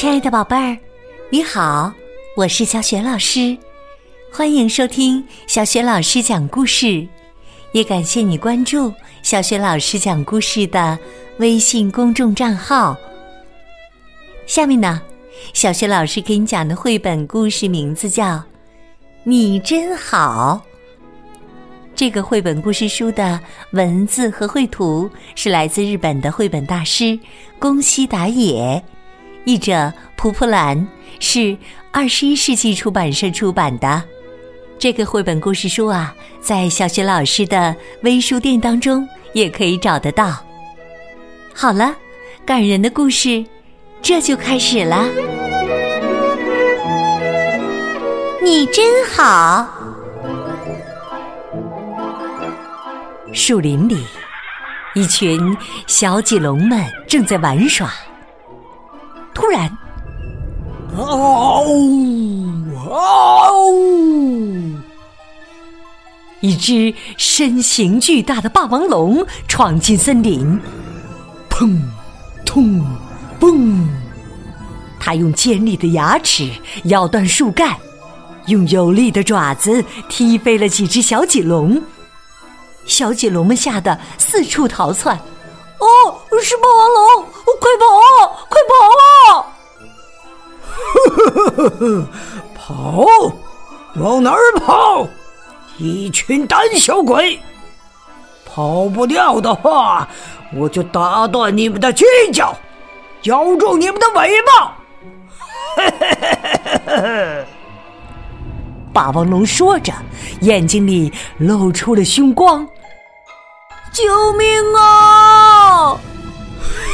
亲爱的宝贝儿，你好，我是小雪老师，欢迎收听小雪老师讲故事，也感谢你关注小雪老师讲故事的微信公众账号。下面呢，小雪老师给你讲的绘本故事名字叫《你真好》。这个绘本故事书的文字和绘图是来自日本的绘本大师宫西达也。译者蒲蒲兰是二十一世纪出版社出版的这个绘本故事书啊，在小学老师的微书店当中也可以找得到。好了，感人的故事这就开始了。你真好。树林里，一群小脊龙们正在玩耍。突然，嗷嗷！一只身形巨大的霸王龙闯进森林，砰，通，嘣！它用尖利的牙齿咬断树干，用有力的爪子踢飞了几只小棘龙。小棘龙们吓得四处逃窜。哦，是霸王龙！快跑，快跑啊！呵呵呵呵，跑，往哪儿跑？一群胆小鬼！跑不掉的话，我就打断你们的犄角，咬住你们的尾巴！嘿嘿嘿嘿嘿嘿！霸王龙说着，眼睛里露出了凶光。救命啊！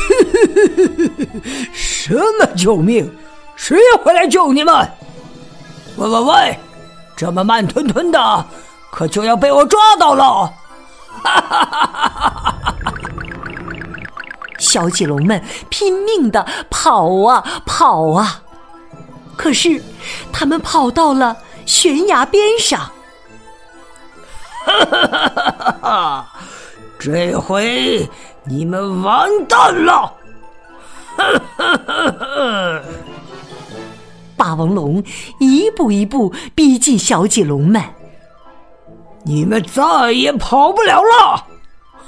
什么救命？谁会来救你们？喂喂喂！这么慢吞吞的，可就要被我抓到了！哈哈哈哈哈！小棘龙们拼命的跑啊跑啊，可是他们跑到了悬崖边上。哈哈哈哈哈！这回你们完蛋了！霸王龙一步一步逼近小棘龙们，你们再也跑不了了！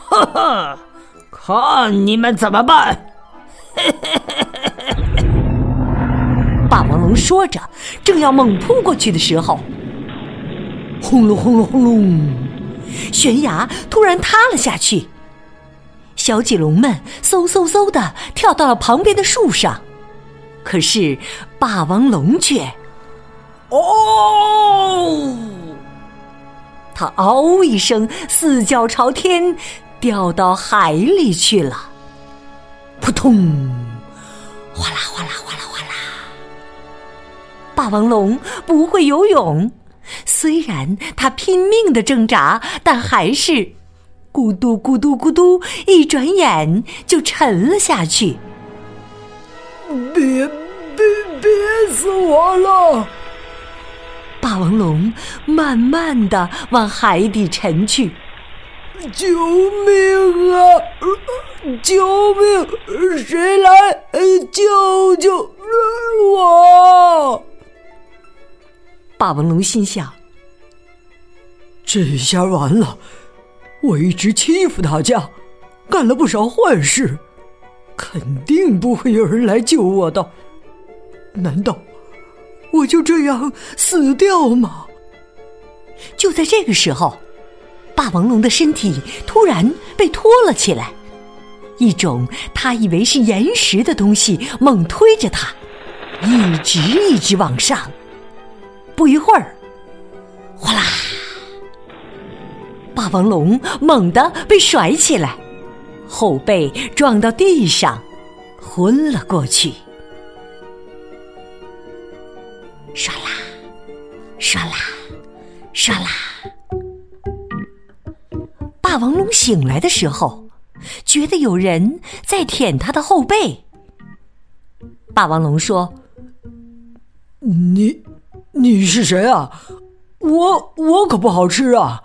哈哈，看你们怎么办！霸王龙说着，正要猛扑过去的时候，轰隆轰隆轰隆。悬崖突然塌了下去，小棘龙们嗖嗖嗖的跳到了旁边的树上，可是霸王龙却……哦！它嗷一声，四脚朝天，掉到海里去了。扑通！哗啦哗啦哗啦哗啦！霸王龙不会游泳。虽然它拼命的挣扎，但还是咕嘟咕嘟咕嘟，一转眼就沉了下去。别别别死我了！霸王龙慢慢的往海底沉去。救命啊！救命！谁来救救我？霸王龙心想：“这下完了！我一直欺负大家，干了不少坏事，肯定不会有人来救我的。难道我就这样死掉吗？”就在这个时候，霸王龙的身体突然被拖了起来，一种他以为是岩石的东西猛推着他，一直一直往上。不一会儿，哗啦！霸王龙猛地被甩起来，后背撞到地上，昏了过去。唰啦，唰啦，唰啦！霸王龙醒来的时候，觉得有人在舔他的后背。霸王龙说：“你。”你是谁啊？我我可不好吃啊！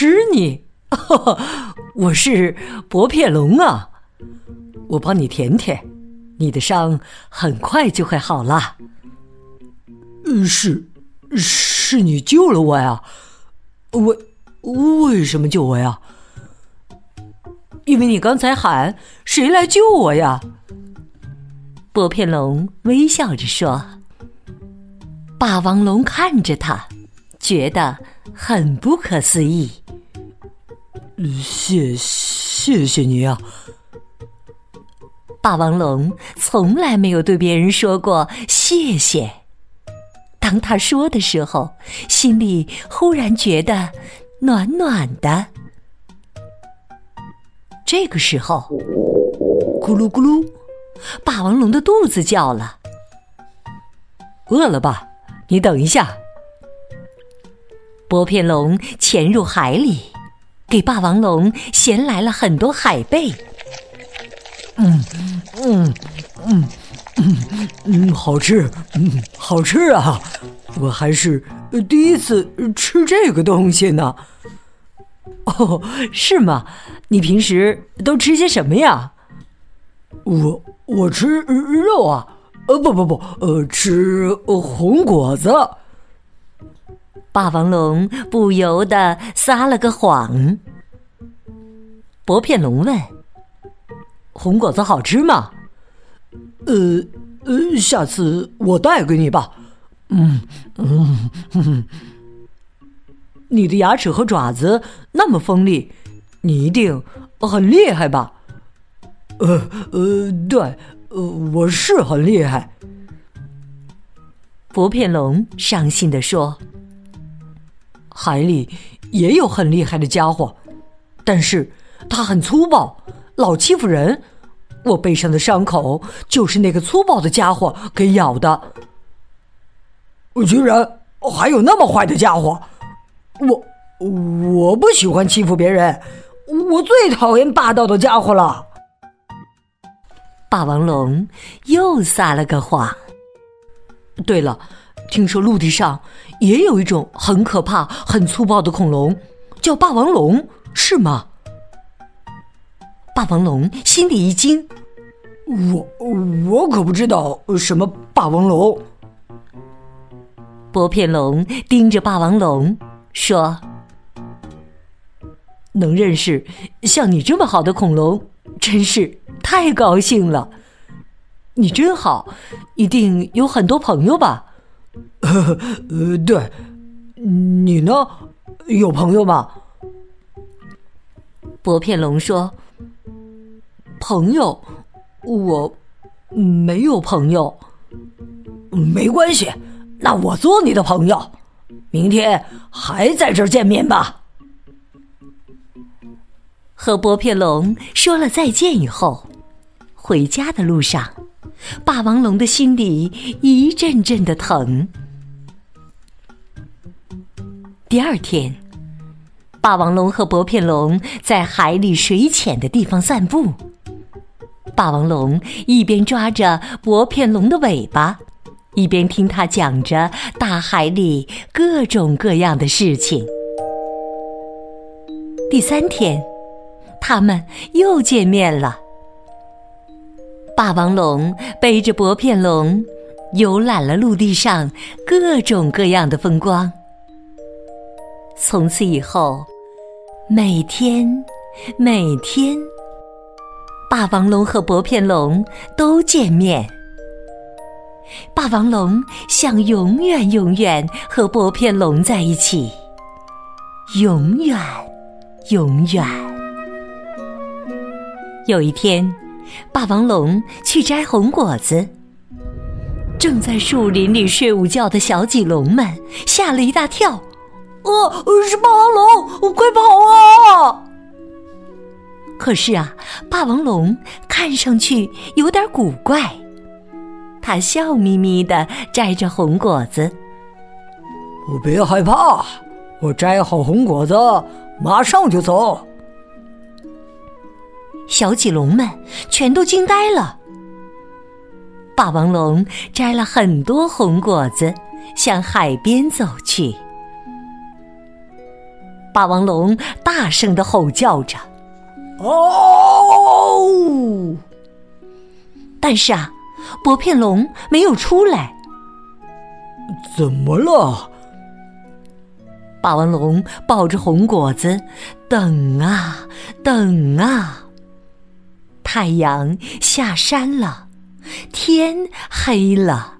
吃你？我是薄片龙啊！我帮你舔舔，你的伤很快就会好了。是，是你救了我呀！为为什么救我呀？因为你刚才喊“谁来救我呀”。薄片龙微笑着说：“霸王龙看着他，觉得很不可思议。谢谢谢你啊！”霸王龙从来没有对别人说过谢谢。当他说的时候，心里忽然觉得暖暖的。这个时候，咕噜咕噜，霸王龙的肚子叫了。饿了吧？你等一下。薄片龙潜入海里，给霸王龙衔来了很多海贝。嗯嗯嗯。嗯嗯，好吃，嗯，好吃啊！我还是第一次吃这个东西呢。哦，是吗？你平时都吃些什么呀？我我吃肉啊，呃，不不不，呃，吃红果子。霸王龙不由得撒了个谎。薄片龙问：“红果子好吃吗？”呃呃，下次我带给你吧。嗯嗯，你的牙齿和爪子那么锋利，你一定很厉害吧？呃呃，对，呃，我是很厉害。薄片龙伤心的说：“海里也有很厉害的家伙，但是他很粗暴，老欺负人。”我背上的伤口就是那个粗暴的家伙给咬的。居然还有那么坏的家伙！我我不喜欢欺负别人，我最讨厌霸道的家伙了。霸王龙又撒了个谎。对了，听说陆地上也有一种很可怕、很粗暴的恐龙，叫霸王龙，是吗？霸王龙心里一惊，我我可不知道什么霸王龙。拨片龙盯着霸王龙说：“能认识像你这么好的恐龙，真是太高兴了。你真好，一定有很多朋友吧？” 呃，对，你呢？有朋友吗？薄片龙说。朋友，我没有朋友。没关系，那我做你的朋友。明天还在这儿见面吧。和薄片龙说了再见以后，回家的路上，霸王龙的心里一阵阵的疼。第二天，霸王龙和薄片龙在海里水浅的地方散步。霸王龙一边抓着薄片龙的尾巴，一边听他讲着大海里各种各样的事情。第三天，他们又见面了。霸王龙背着薄片龙，游览了陆地上各种各样的风光。从此以后，每天，每天。霸王龙和薄片龙都见面。霸王龙想永远永远和薄片龙在一起，永远永远。有一天，霸王龙去摘红果子，正在树林里睡午觉的小棘龙们吓了一大跳。哦，是霸王龙，快跑啊！可是啊，霸王龙看上去有点古怪。他笑眯眯的摘着红果子。别害怕，我摘好红果子，马上就走。小棘龙们全都惊呆了。霸王龙摘了很多红果子，向海边走去。霸王龙大声的吼叫着。哦！但是啊，薄片龙没有出来。怎么了？霸王龙抱着红果子，等啊等啊。太阳下山了，天黑了。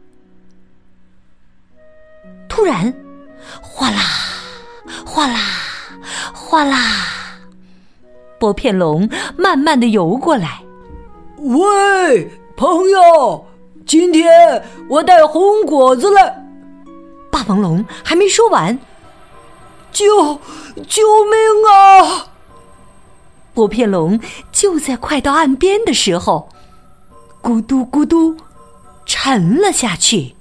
突然，哗啦，哗啦，哗啦，薄片龙慢慢的游过来。喂，朋友，今天我带红果子来。霸王龙还没说完。救救命啊！薄片龙就在快到岸边的时候，咕嘟咕嘟，沉了下去。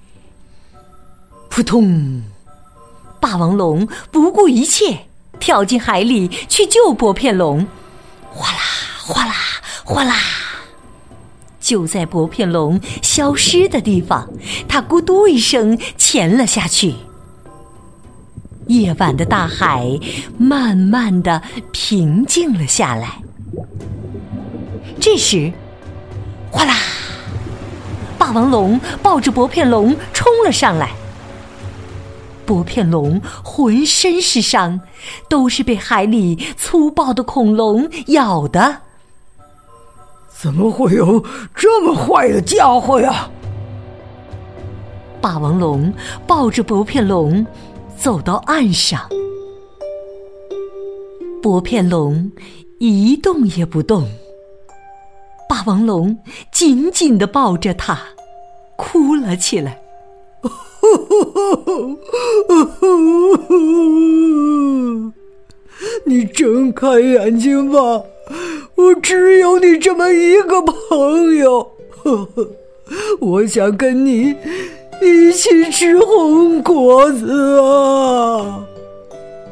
扑通！霸王龙不顾一切跳进海里去救薄片龙。哗啦哗啦哗啦！就在薄片龙消失的地方，它咕嘟一声潜了下去。夜晚的大海慢慢的平静了下来。这时，哗啦！霸王龙抱着薄片龙冲了上来。薄片龙浑身是伤，都是被海里粗暴的恐龙咬的。怎么会有这么坏的家伙呀？霸王龙抱着薄片龙。走到岸上，薄片龙一动也不动。霸王龙紧紧的抱着它，哭了起来。你睁开眼睛吧，我只有你这么一个朋友，我想跟你。一起吃红果子啊！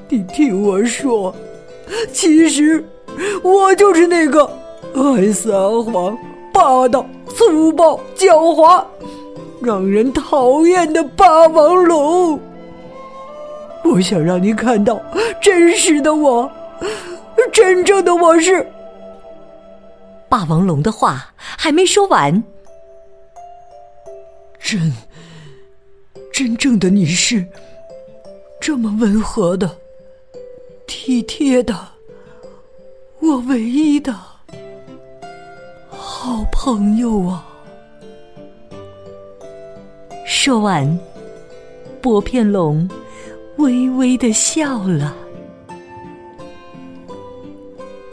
你听我说，其实我就是那个爱撒谎、霸道、粗暴、狡猾、让人讨厌的霸王龙。我想让你看到真实的我，真正的我是……霸王龙的话还没说完，真。真正的你是这么温和的、体贴的，我唯一的好朋友啊！说完，薄片龙微微的笑了。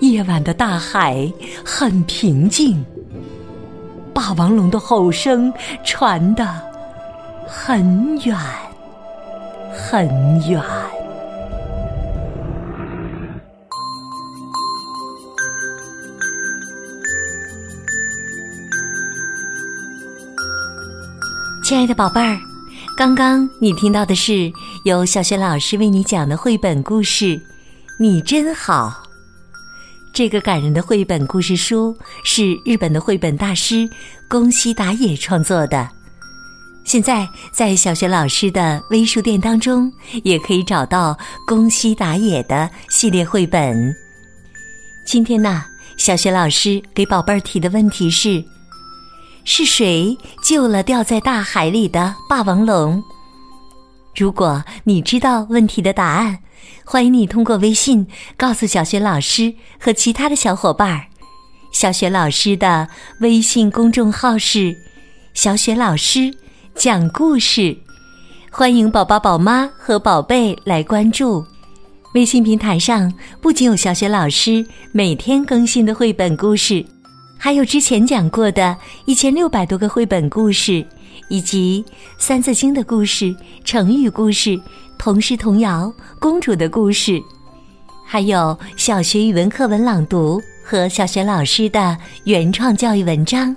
夜晚的大海很平静，霸王龙的吼声传的。很远，很远。亲爱的宝贝儿，刚刚你听到的是由小学老师为你讲的绘本故事《你真好》。这个感人的绘本故事书是日本的绘本大师宫西达也创作的。现在在小学老师的微书店当中，也可以找到宫西达也的系列绘本。今天呢，小学老师给宝贝儿提的问题是：是谁救了掉在大海里的霸王龙？如果你知道问题的答案，欢迎你通过微信告诉小学老师和其他的小伙伴儿。小学老师的微信公众号是“小雪老师”。讲故事，欢迎宝宝、宝妈和宝贝来关注。微信平台上不仅有小学老师每天更新的绘本故事，还有之前讲过的一千六百多个绘本故事，以及《三字经》的故事、成语故事、童诗童谣、公主的故事，还有小学语文课文朗读和小学老师的原创教育文章。